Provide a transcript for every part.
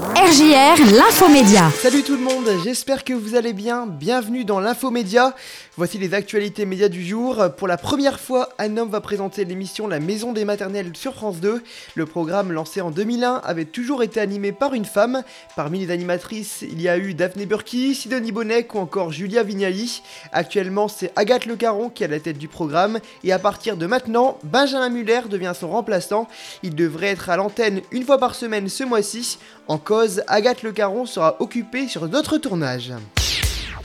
RJR, l'infomédia. Salut tout le monde, j'espère que vous allez bien. Bienvenue dans l'infomédia. Voici les actualités médias du jour. Pour la première fois, un homme va présenter l'émission La Maison des Maternelles sur France 2. Le programme lancé en 2001 avait toujours été animé par une femme. Parmi les animatrices, il y a eu Daphné Burki, Sidonie Bonnec ou encore Julia Vignali. Actuellement, c'est Agathe Le Caron qui est à la tête du programme. Et à partir de maintenant, Benjamin Muller devient son remplaçant. Il devrait être à l'antenne une fois par semaine ce mois-ci. Agathe Le Caron sera occupée sur d'autres tournages.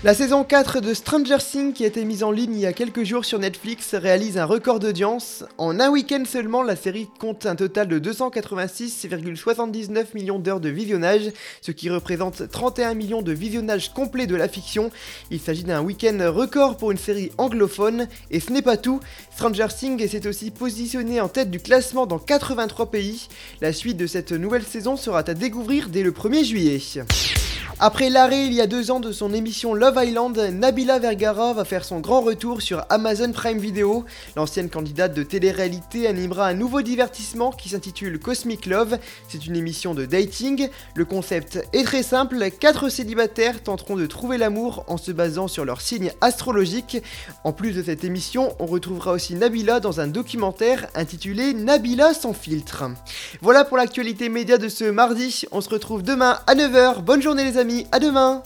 La saison 4 de Stranger Things qui a été mise en ligne il y a quelques jours sur Netflix réalise un record d'audience. En un week-end seulement, la série compte un total de 286,79 millions d'heures de visionnage, ce qui représente 31 millions de visionnages complets de la fiction. Il s'agit d'un week-end record pour une série anglophone, et ce n'est pas tout. Stranger Things s'est aussi positionné en tête du classement dans 83 pays. La suite de cette nouvelle saison sera à découvrir dès le 1er juillet. Après l'arrêt il y a deux ans de son émission Love Island, Nabila Vergara va faire son grand retour sur Amazon Prime Video. L'ancienne candidate de télé-réalité animera un nouveau divertissement qui s'intitule Cosmic Love. C'est une émission de dating. Le concept est très simple, quatre célibataires tenteront de trouver l'amour en se basant sur leur signe astrologique. En plus de cette émission, on retrouvera aussi Nabila dans un documentaire intitulé Nabila sans filtre. Voilà pour l'actualité média de ce mardi, on se retrouve demain à 9h. Bonne journée les amis à demain